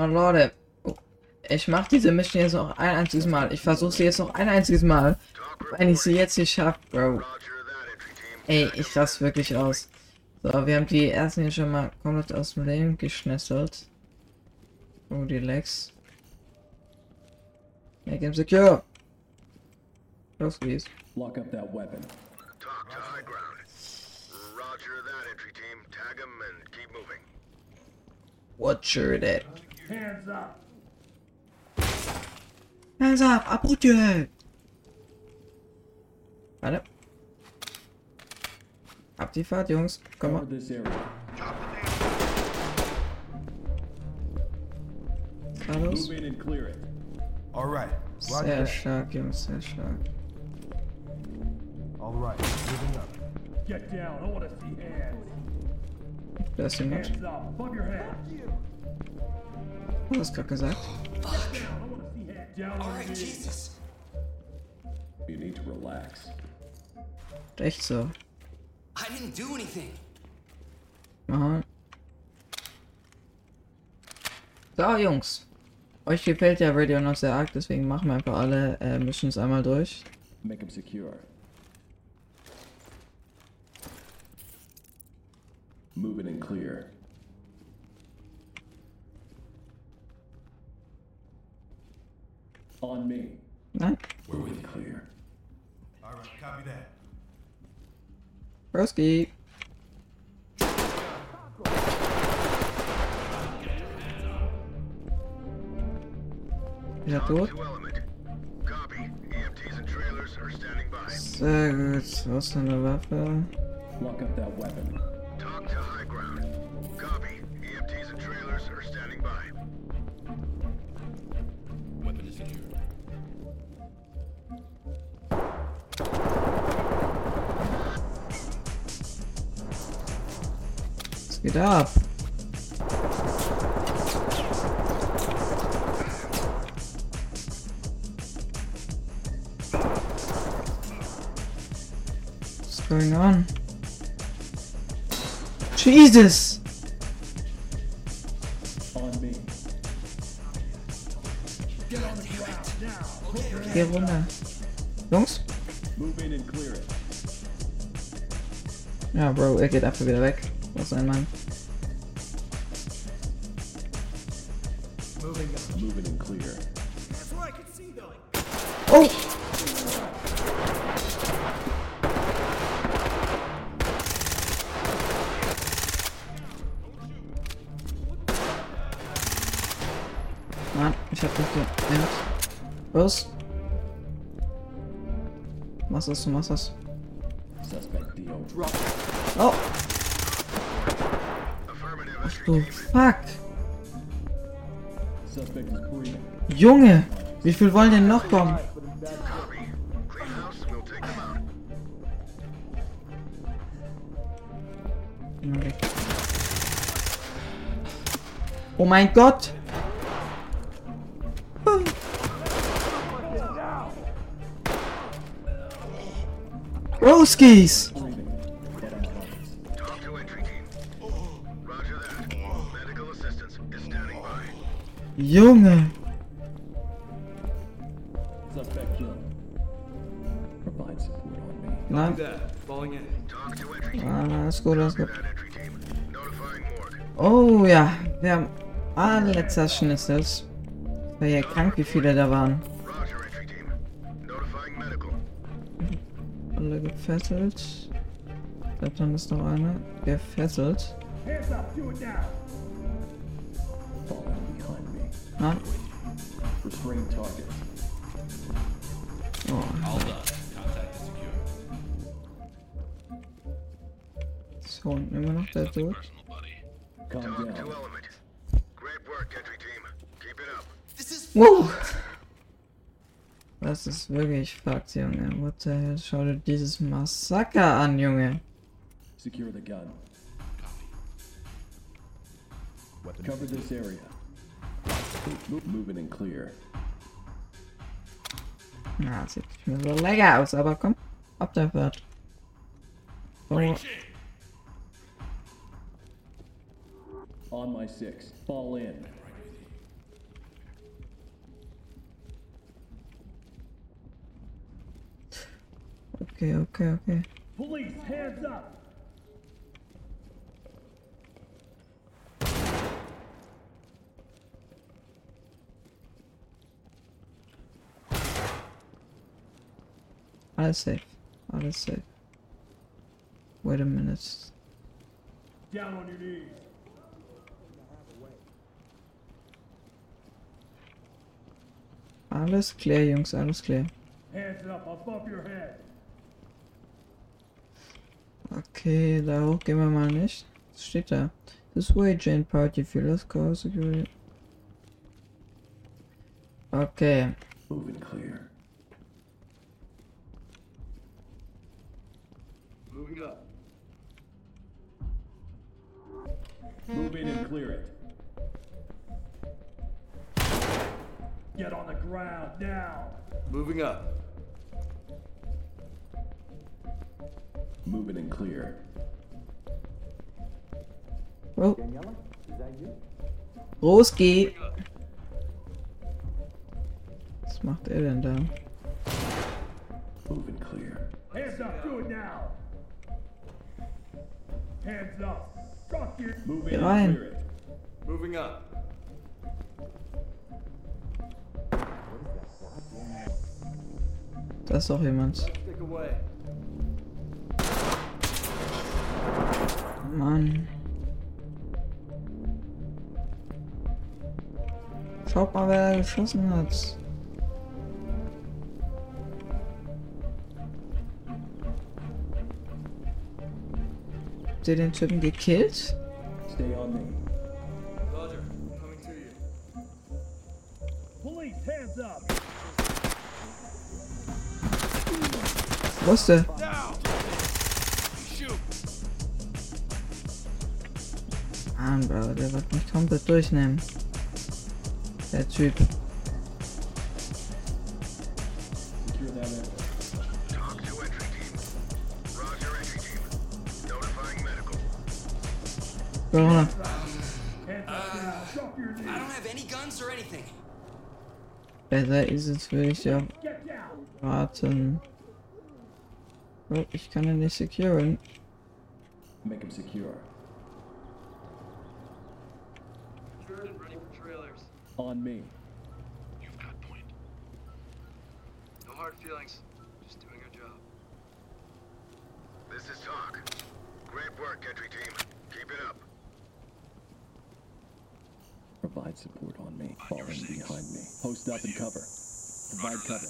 Oh Leute, ich mache diese Mission jetzt noch ein einziges Mal. Ich versuche sie jetzt noch ein einziges Mal. Wenn ich sie jetzt nicht schaffe, Bro. Ey, ich raste wirklich aus. So, wir haben die ersten hier schon mal komplett aus dem Leben geschnesselt. Oh, die Legs. Make him secure. Los geht's. Lock up that weapon. Talk to high ground. Roger that, entry team. Tag him and keep moving. What's your that? Hands up! Hands up, I put your head. Warte. Ab die Fahrt, Jungs. Komm Cover mal. this area. Carlos. Move in and clear it. All right. Roger Sehr that. stark, Jungs, sehr stark. All right. Moving up. Get down. I want to see hands. Da ist jemand. Hands up. Above your head. Du hast gerade gesagt. Echt so. Aha. So, Jungs. Euch gefällt ja Radio noch sehr arg, deswegen machen wir einfach alle äh, Missions einmal durch. Make him secure. Move it and clear. On me. We're with in clear. All right. Copy that. Broski. Wieder tot? To element. Copy. EMTs and trailers are standing. Sehr gut. Was ist eine Waffe? Lock up that weapon. Was up. What's going on? Jesus! On me. Geh runter. Jungs? Move in and clear it. Ja, Bro, geht einfach wieder weg. sein, Mann. Oh! Mann, ich hab dich geärgert. Was? Was ist, was ist? Oh! du Fuck. Junge, wie viel wollen denn noch kommen? Oh mein Gott! Roskis! Team. ah, alles gut, alles gut. Oh ja, wir haben alle zerschnitzelt. War ja krank, wie viele da waren. Alle gefesselt. Ich glaube, dann ist noch einer. Gefesselt. Na? Oh. So, und immer noch der Tod. Wow. Das ist wirklich fucked, Junge. What the hell? Schau dir dieses Massaker an, Junge. Secure the gun. Cover this area. Moving and clear. Ja, sieht mir so lecker aus, aber komm, ab der wird. So. On my six, fall in. Okay, okay, okay. Police, hands up! Alles safe. Alles safe. Wait a minute. Down on your knees. Alles klar, Jungs, alles klar. Hands up above your head. Okay, da hoch gehen wir mal nicht. Was steht da? This way, Jane Party, Fearless Car Security. Okay. Moving clear. Moving up. Move in and clear it. Get on the ground now. Moving up. Move in and clear. Oh. Roski! Was macht er denn da? Move and clear. Hands up, do it now. Geh rein. Da ist doch jemand. Mann. Schaut mal, wer geschossen hat. Habt ihr den Typen gekillt? Stay on me. Roger. Coming to you. Police, hands up. Wusste. Mann, Bro, der wird mich komplett durchnehmen. Der Typ. Corona. Hands up now. Drop I knees. don't have any guns or anything. Besser ist es, würde ich ja Get Oh, ich kann ihn nicht securen. Make him secure. Secured and ready for trailers. On me. You've got point. No hard feelings. Just doing our job. This is TOC. Great work, entry team. Keep it up. Provide support on me. Fall in behind me. Post up and cover. Provide cover.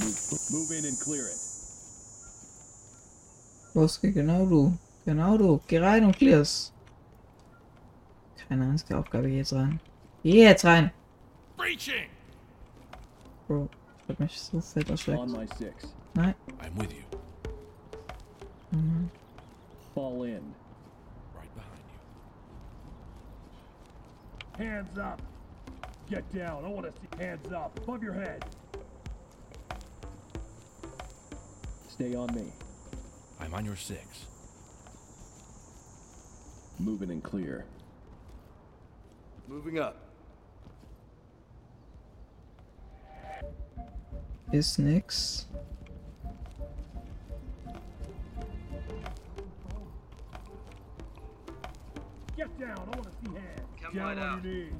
Move, move in and clear it. Los, geh genau du. Genau du. Geh rein und clears. Keine einzige Aufgabe, geh jetzt rein. Geh jetzt rein. Breaching! Bro, ich hab mich so fett erschreckt. On my six. Nein. I'm with you. Fall in. Right behind you. Hands up. Get down. I want to see hands up. Above your head. Stay on me. I'm on your six. Moving and clear. Moving up. Is nix. Get down. I want to see hands. Come down right on out. your knees.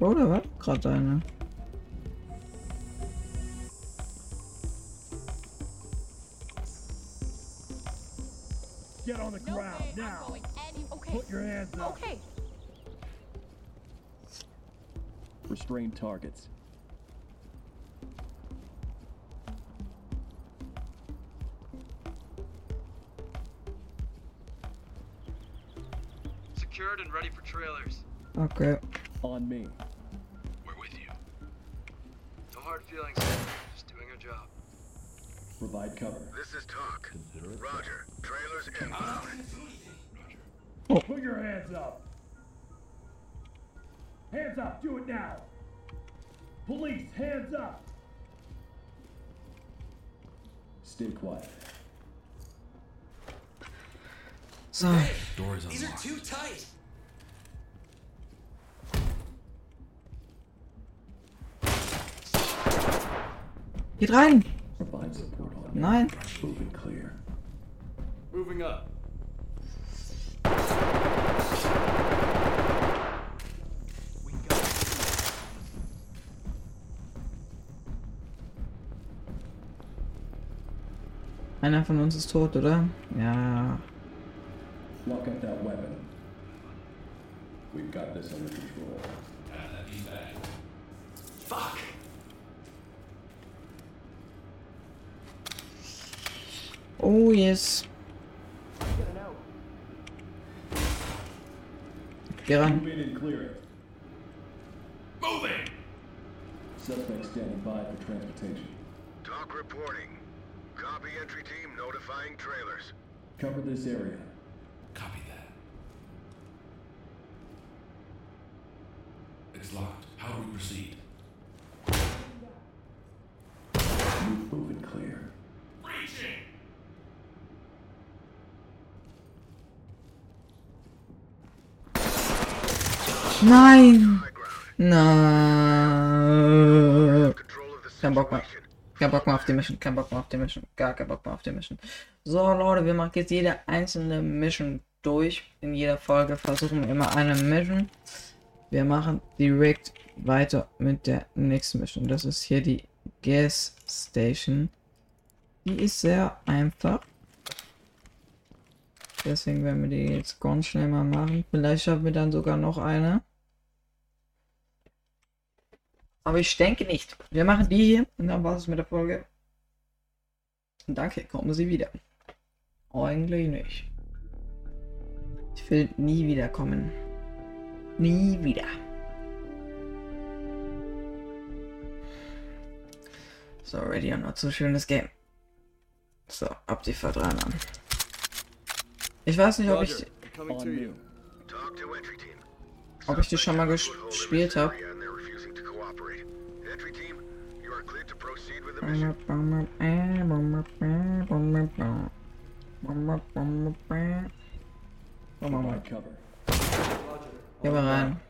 Da war gerade eine. Get on the No ground way, I'm now. going any- Okay. Put your hands up. Okay. Restrain targets. Ready for trailers. Okay. On me. We're with you. No hard feelings. Just doing our job. Provide cover. This is TOC. Roger. Trailers inbound. Ah. Put your hands up. Hands up. Do it now. Police, hands up. Stay quiet. So, Doors is These are unlocked. too tight. Geht rein. Nein. Moving clear. Moving up. We got Einer von uns ist tot, oder? Ja. Lock up that weapon. We've got this under control. Fuck! Oh, yes. Get on. Move clear. Moving! Suspect standing by for transportation. TOC reporting. Copy entry team notifying trailers. Cover this area. Copy that. It's locked. How do we proceed? Nein! Nein. Kein Bock mehr. Kein Bock mehr auf die Mission, kein Bock mehr auf die Mission, gar kein Bock mehr auf die Mission. So, Leute, wir machen jetzt jede einzelne Mission durch. In jeder Folge versuchen wir immer eine Mission. Wir machen direkt weiter mit der nächsten Mission. Das ist hier die Gas Station. Die ist sehr einfach. Deswegen werden wir die jetzt ganz schnell mal machen. Vielleicht schaffen wir dann sogar noch eine. Aber ich denke nicht. Wir machen die hier und dann war es mit der Folge. Und danke, kommen Sie wieder. Eigentlich nicht. Ich will nie wiederkommen. Nie wieder. So, ready or not so schönes Game. So, ab die Fahrt rein an. Ich weiß nicht, ob ich, team. ob ich die schon mal gespielt habe. Cleared to proceed with the mission. Provide cover. Geh mal rein.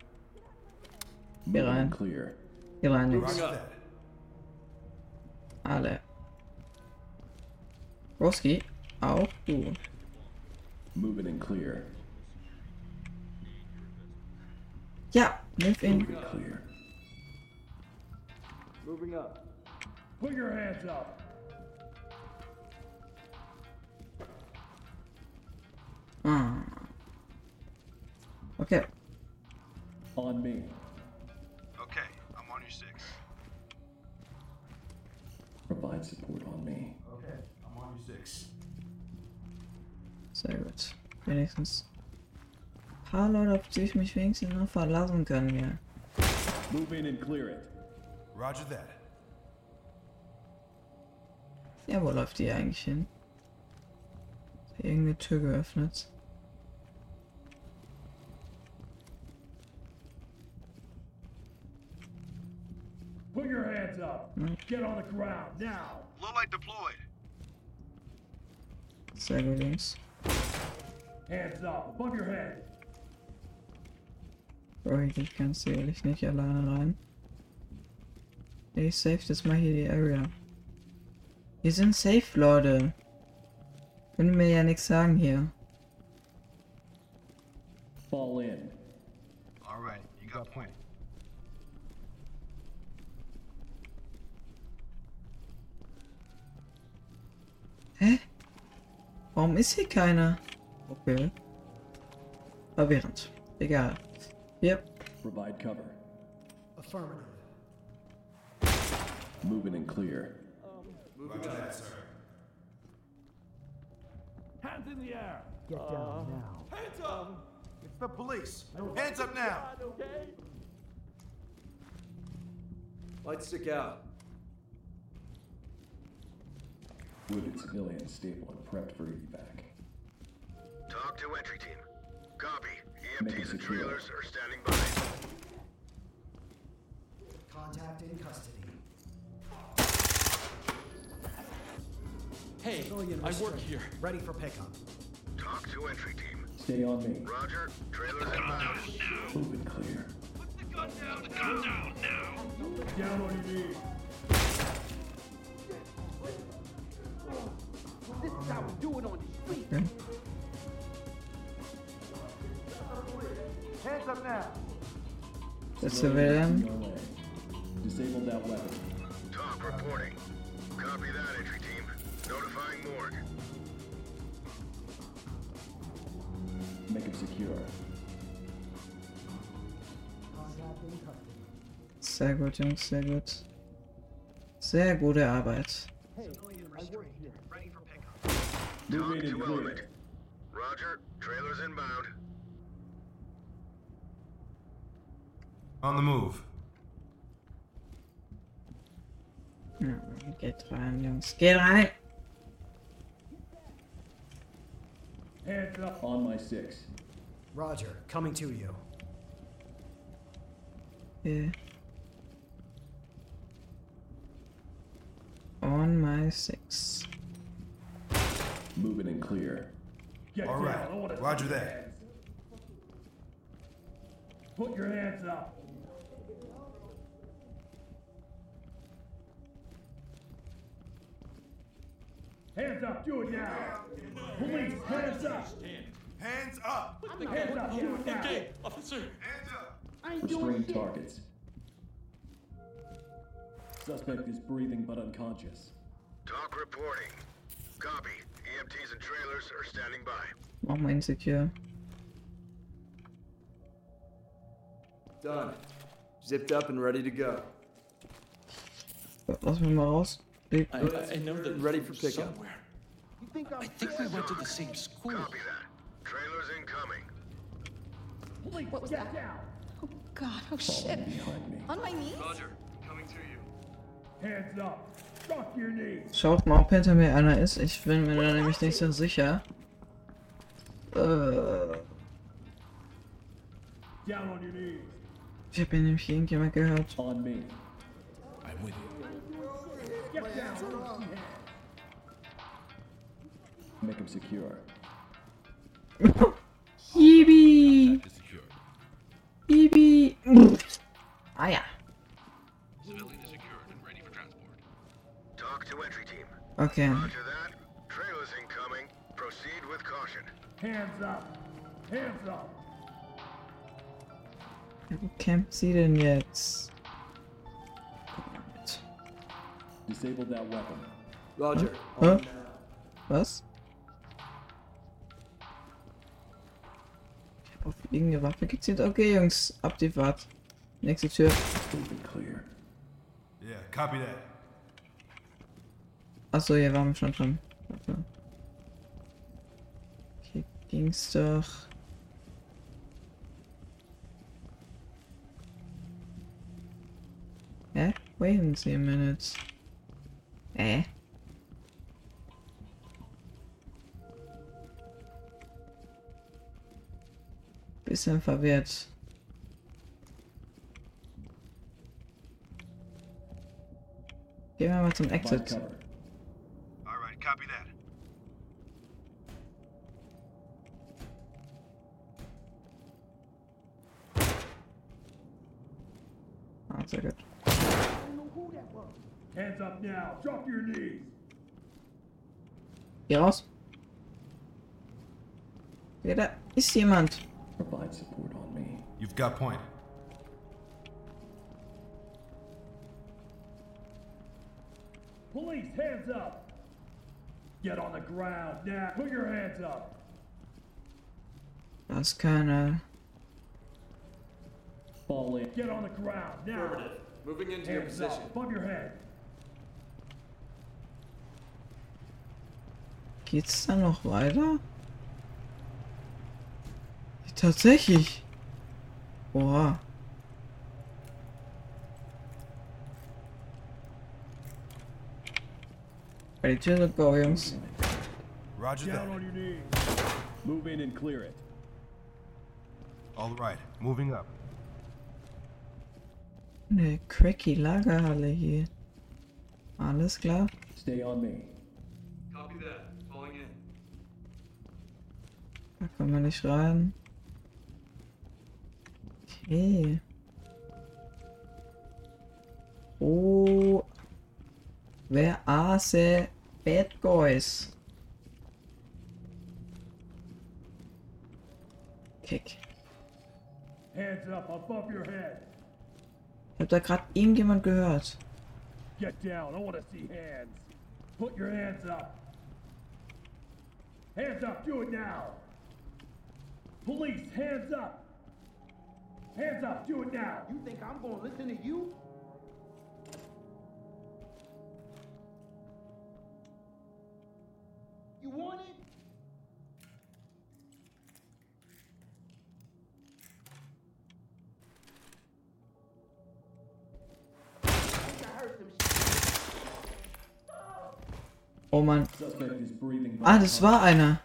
Move rein. and clear. Hier rein, Moving Jungs. up. that. Alle. Roski, auch du. Moving and clear. Ja, move in. Moving clear. Moving up. Put your hands up. Ah. Okay, On me. Okay, I'm on your six. Provide support on me. Okay, I'm on your six. sehr gut. Wenigstens. Ein paar Leute, auf die ich mich wenigstens noch verlassen kann hier. Move in and clear it. Roger that. Ja, wo läuft die eigentlich hin? Ist irgendeine Tür geöffnet? Put your hands up. Get on the ground now. Low light deployed. Sehr gut, Jungs. Hands up above your head. Bro, hier geht ganz sicherlich nicht alleine rein. Ich save das mal hier die Area. Wir sind safe, Leute. Können mir ja nichts sagen hier. Fall in. All right, you got point. Hä? Warum ist hier keiner? Okay. Verwirrend. Egal. Yep. Provide cover. Affirmative. Moving and clear. Roger that, sir. Hands in the air. Get down uh, now. Hands up! Um, it's the police. Hands up now. okay light's stick out. Wounded civilian stable and prepped for evac. TOC to entry team. Copy. EMTs and trailers are standing by. Contact in custody. Hey, Civilian I work here. Ready for pickup. TOC to entry team. Stay on me. Roger, trailers inbound. Moving clear. Gun Down Put the gun down now. Down on your knees. Okay. Hmm? Hands up now. Der Civilian. No way. Disable that weapon. TOC reporting. Copy that, entry team. Notifying morgue. Make him secure. Contact in custody. Sehr gut, Jungs, sehr gut. Sehr gute Arbeit. Ready for pickup. Move TOC to element. Roger. Trailers inbound. On the move. Ja, geht rein, Jungs. Geht rein! Hands up. On my six. Roger, coming to you. Okay. On my six. Moving in and clear. Get All right. Roger that. Put your hands up. Hands up, do it now. Police, hands up. Hands up. Hands up, do it now. Officer! Hands up. Restrain targets. Suspect is breathing but unconscious. TOC reporting. Copy. EMTs and trailers are standing by. Mach mal insecure. Done. Zipped up and ready to go. Lass mich mal raus. Leg- I, I know that Ready for pickup. somewhere. I think we went to the same school. Copy that. Trailers incoming. What was that? Oh God! Oh shit! Behind me. On my knees? Roger. Coming to you. Hands up. Drop your knees. Schaut mal, ob hinter mir einer ist. Ich bin mir da nämlich nicht so sicher. Äh, Down on ich habe hier nämlich irgendjemand gehört. On me. Make him secure. Yibi! Is. Yibi! Ah yeah. Civilian is secured and ready for transport. TOC to entry team. Okay. Roger that. Trailers incoming. Proceed with caution. Hands up. Hands up. Wo campt sie denn jetzt? Disable that weapon. Roger. Hä? Was? Ich hab auf irgendeine Waffe gezielt. Okay, Jungs, ab die Fahrt. Nächste Tür. Yeah, copy that. Achso, hier waren wir schon dran. Warte. Hier ging's doch. Hä? Wait a minute. Hä? Bisschen verwirrt. Gehen wir mal zum Exit. cover. All right, copy that. Hands up now. Drop your knees. Geh raus. Ja, da ist jemand. Provide support on me. You've got point. Police, hands up. Get on the ground now. Put your hands up. That's kinda. Fall in. Get on the ground now. Affirmative. Moving into your position. up. Above your head. Geht's da noch weiter? Tatsächlich. Oha. Ready to go, Jungs. Roger that. Move in and clear it. All right, moving up. Eine cracky Lagerhalle hier. Alles klar. Stay on me. Copy that. Da kommen wir nicht rein. Okay. Oh. Wer are bad guys? Kick. Hands up above your head. Ich hab da gerade irgendjemand gehört. Get down, I wanna see hands. Put your hands up. Hands up, do it now. Police, hands up. Hands up. Do it now. You think I'm gonna listen to you? You want it? I think I heard some shit. Oh Mann. Suspect is breathing. Ah, das war einer.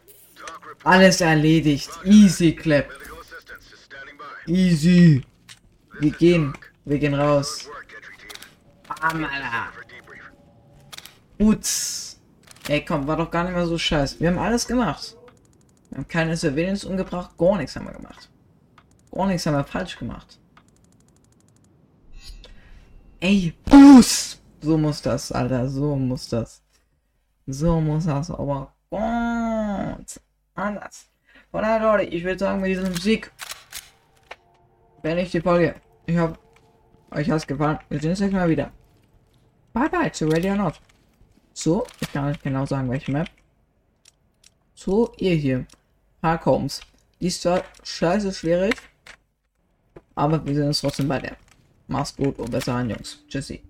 Alles erledigt. Easy clap. Easy. Wir gehen. Wir gehen raus. Debrief. Putz. Ey, komm, war doch gar nicht mehr so scheiße. Wir haben alles gemacht. Wir haben keine Surveillance umgebracht. Gar nichts haben wir gemacht. Gar nichts haben wir falsch gemacht. Ey, Boost! So muss das, Alter. So muss das. So muss das. Aber ganz anders. Von daher, Leute, ich würde sagen, mit diesem Sieg beende ich die Folge. Ich hoffe, euch hat es gefallen. Wir sehen uns gleich mal wieder. Bye bye zu Ready or Not. So, ich kann nicht genau sagen, welche Map. So, ihr hier. Park Homes. Die ist zwar scheiße schwierig, aber wir sind uns trotzdem bei der. Mach's gut und besser an, Jungs. Tschüssi.